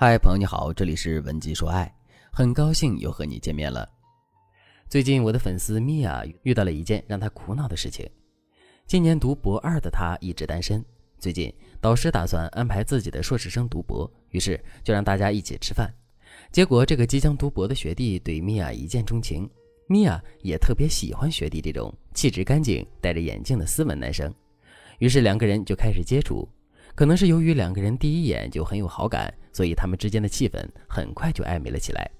嗨，朋友你好，这里是文姬说爱，很高兴又和你见面了。最近我的粉丝米娅遇到了一件让她苦恼的事情。今年读博二的她一直单身，最近导师打算安排自己的硕士生读博，于是就让大家一起吃饭。结果这个即将读博的学弟对米娅一见钟情，米娅也特别喜欢学弟这种气质干净、戴着眼镜的斯文男生，于是两个人就开始接触。可能是由于两个人第一眼就很有好感，所以他们之间的气氛很快就暧昧了起来。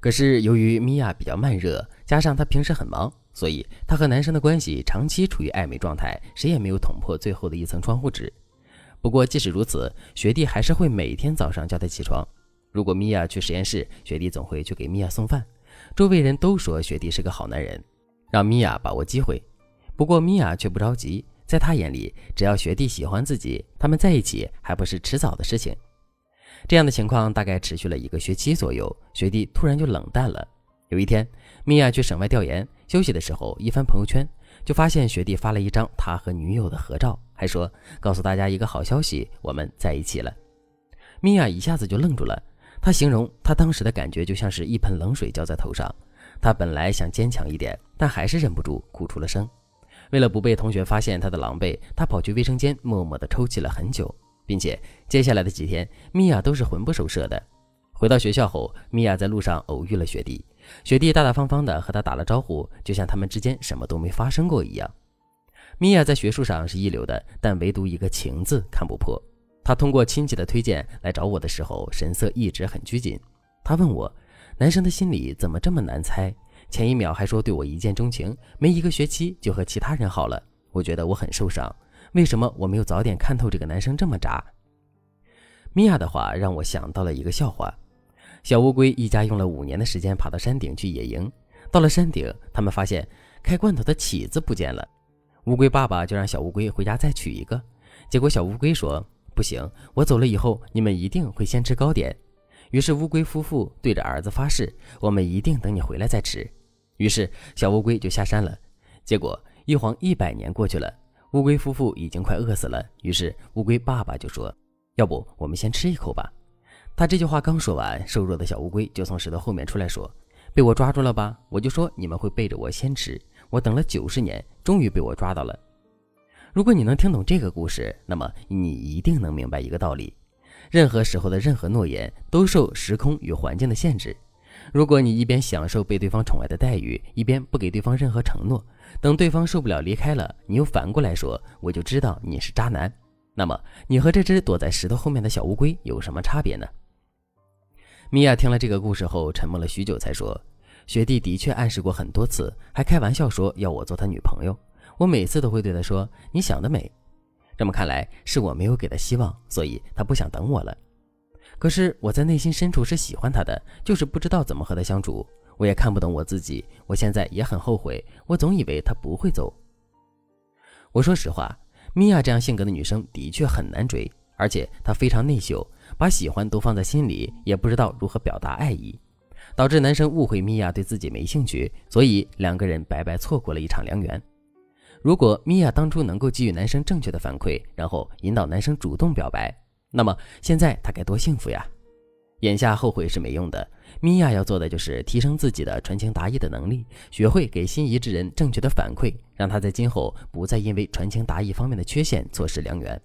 可是由于米娅比较慢热，加上她平时很忙，所以她和男生的关系长期处于暧昧状态，谁也没有捅破最后的一层窗户纸。不过即使如此，学弟还是会每天早上叫她起床。如果米娅去实验室，学弟总会去给米娅送饭。周围人都说学弟是个好男人，让米娅把握机会。不过米娅却不着急。在他眼里，只要学弟喜欢自己，他们在一起还不是迟早的事情。这样的情况大概持续了一个学期左右，学弟突然就冷淡了。有一天，米娅去省外调研，休息的时候一翻朋友圈，就发现学弟发了一张他和女友的合照，还说告诉大家一个好消息，我们在一起了。米娅一下子就愣住了，她形容她当时的感觉就像是一盆冷水浇在头上。她本来想坚强一点，但还是忍不住哭出了声。为了不被同学发现他的狼狈，他跑去卫生间默默地抽泣了很久，并且接下来的几天，米娅都是魂不守舍的。回到学校后，米娅在路上偶遇了学弟，学弟大大方方地和他打了招呼，就像他们之间什么都没发生过一样。米娅在学术上是一流的，但唯独一个情字看不破。他通过亲戚的推荐来找我的时候，神色一直很拘谨。他问我，男生的心理怎么这么难猜？前一秒还说对我一见钟情，没一个学期就和其他人好了，我觉得我很受伤。为什么我没有早点看透这个男生这么渣？米娅的话让我想到了一个笑话：小乌龟一家用了五年的时间爬到山顶去野营，到了山顶，他们发现开罐头的起子不见了。乌龟爸爸就让小乌龟回家再取一个，结果小乌龟说：“不行，我走了以后，你们一定会先吃糕点。”于是乌龟夫妇对着儿子发誓：“我们一定等你回来再吃。”于是小乌龟就下山了。结果一晃一百年过去了，乌龟夫妇已经快饿死了。于是乌龟爸爸就说：“要不我们先吃一口吧？”他这句话刚说完，瘦弱的小乌龟就从石头后面出来说：“被我抓住了吧？我就说你们会背着我先吃。我等了九十年，终于被我抓到了。”如果你能听懂这个故事，那么你一定能明白一个道理。任何时候的任何诺言都受时空与环境的限制。如果你一边享受被对方宠爱的待遇，一边不给对方任何承诺，等对方受不了离开了，你又反过来说我就知道你是渣男，那么你和这只躲在石头后面的小乌龟有什么差别呢？米娅听了这个故事后，沉默了许久，才说：“学弟的确暗示过很多次，还开玩笑说要我做他女朋友。我每次都会对他说：‘你想得美。’”这么看来，是我没有给他希望，所以他不想等我了。可是我在内心深处是喜欢他的，就是不知道怎么和他相处。我也看不懂我自己，我现在也很后悔。我总以为他不会走。我说实话，米娅这样性格的女生的确很难追，而且她非常内秀，把喜欢都放在心里，也不知道如何表达爱意，导致男生误会米娅对自己没兴趣，所以两个人白白错过了一场良缘。如果米娅当初能够给予男生正确的反馈，然后引导男生主动表白，那么现在他该多幸福呀！眼下后悔是没用的，米娅要做的就是提升自己的传情达意的能力，学会给心仪之人正确的反馈，让他在今后不再因为传情达意方面的缺陷错失良缘。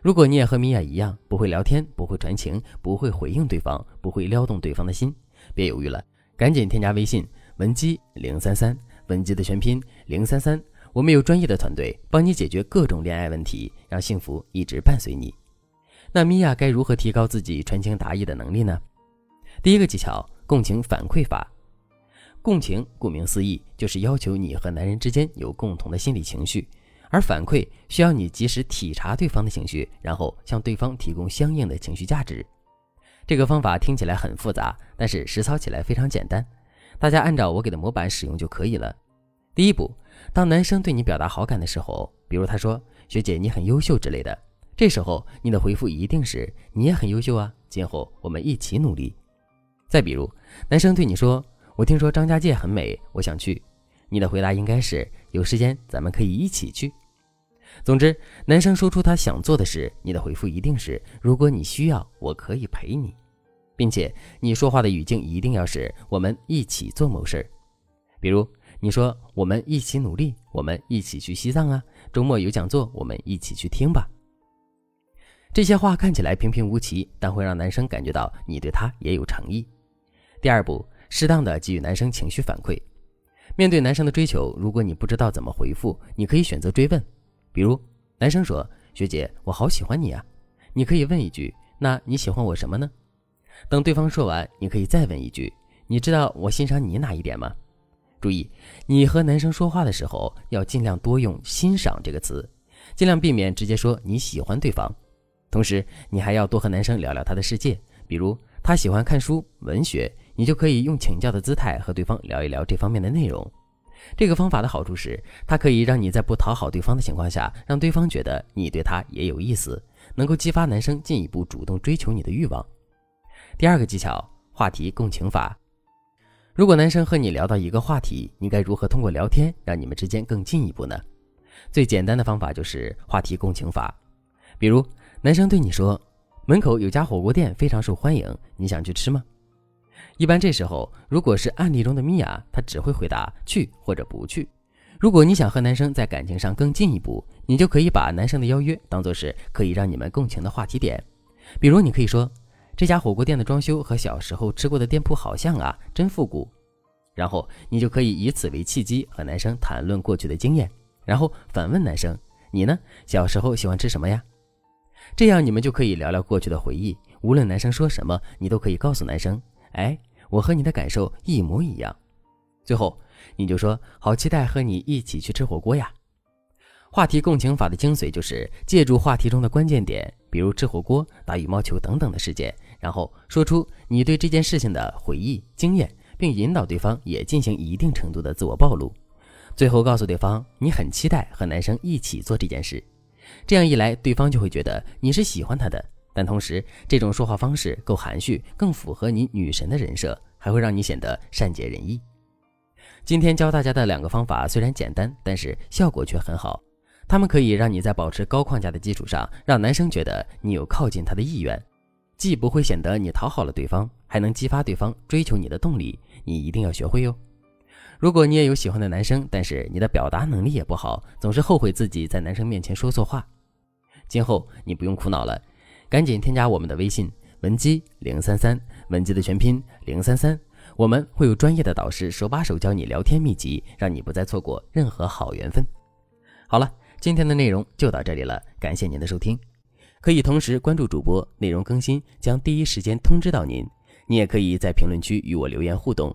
如果你也和米娅一样，不会聊天，不会传情，不会回应对方，不会撩动对方的心，别犹豫了，赶紧添加微信文姬零三三，文姬的全拼零三三。我们有专业的团队帮你解决各种恋爱问题，让幸福一直伴随你。那米娅该如何提高自己传情达意的能力呢？第一个技巧：共情反馈法。共情顾名思义，就是要求你和男人之间有共同的心理情绪，而反馈需要你及时体察对方的情绪，然后向对方提供相应的情绪价值。这个方法听起来很复杂，但是实操起来非常简单，大家按照我给的模板使用就可以了。第一步。当男生对你表达好感的时候，比如他说“学姐你很优秀”之类的，这时候你的回复一定是“你也很优秀啊，今后我们一起努力”。再比如，男生对你说“我听说张家界很美，我想去”，你的回答应该是“有时间咱们可以一起去”。总之，男生说出他想做的事，你的回复一定是：如果你需要，我可以陪你，并且你说话的语境一定要是我们一起做某事儿。比如你说我们一起努力，我们一起去西藏啊，周末有讲座，我们一起去听吧。这些话看起来平平无奇，但会让男生感觉到你对他也有诚意。第二步，适当的给予男生情绪反馈。面对男生的追求，如果你不知道怎么回复，你可以选择追问。比如，男生说：“学姐，我好喜欢你啊。”你可以问一句：“那你喜欢我什么呢？”等对方说完，你可以再问一句：“你知道我欣赏你哪一点吗？”注意，你和男生说话的时候要尽量多用“欣赏”这个词，尽量避免直接说你喜欢对方。同时，你还要多和男生聊聊他的世界，比如他喜欢看书、文学，你就可以用请教的姿态和对方聊一聊这方面的内容。这个方法的好处是，它可以让你在不讨好对方的情况下，让对方觉得你对他也有意思，能够激发男生进一步主动追求你的欲望。第二个技巧，话题共情法。如果男生和你聊到一个话题，你该如何通过聊天让你们之间更进一步呢？最简单的方法就是话题共情法。比如，男生对你说：“门口有家火锅店非常受欢迎，你想去吃吗？”一般这时候，如果是案例中的米娅，她只会回答去或者不去。如果你想和男生在感情上更进一步，你就可以把男生的邀约当做是可以让你们共情的话题点。比如，你可以说这家火锅店的装修和小时候吃过的店铺好像啊，真复古。然后你就可以以此为契机和男生谈论过去的经验，然后反问男生：“你呢？小时候喜欢吃什么呀？”这样你们就可以聊聊过去的回忆。无论男生说什么，你都可以告诉男生。哎，我和你的感受一模一样。最后，你就说好期待和你一起去吃火锅呀。话题共情法的精髓就是借助话题中的关键点，比如吃火锅、打羽毛球等等的事件，然后说出你对这件事情的回忆、经验，并引导对方也进行一定程度的自我暴露。最后告诉对方你很期待和男生一起做这件事。这样一来，对方就会觉得你是喜欢他的。但同时，这种说话方式够含蓄，更符合你女神的人设，还会让你显得善解人意。今天教大家的两个方法虽然简单，但是效果却很好。他们可以让你在保持高框架的基础上，让男生觉得你有靠近他的意愿，既不会显得你讨好了对方，还能激发对方追求你的动力。你一定要学会哟。如果你也有喜欢的男生，但是你的表达能力也不好，总是后悔自己在男生面前说错话，今后你不用苦恼了。赶紧添加我们的微信文姬零三三，文姬的全拼零三三，我们会有专业的导师手把手教你聊天秘籍，让你不再错过任何好缘分。好了，今天的内容就到这里了，感谢您的收听。可以同时关注主播，内容更新将第一时间通知到您。你也可以在评论区与我留言互动，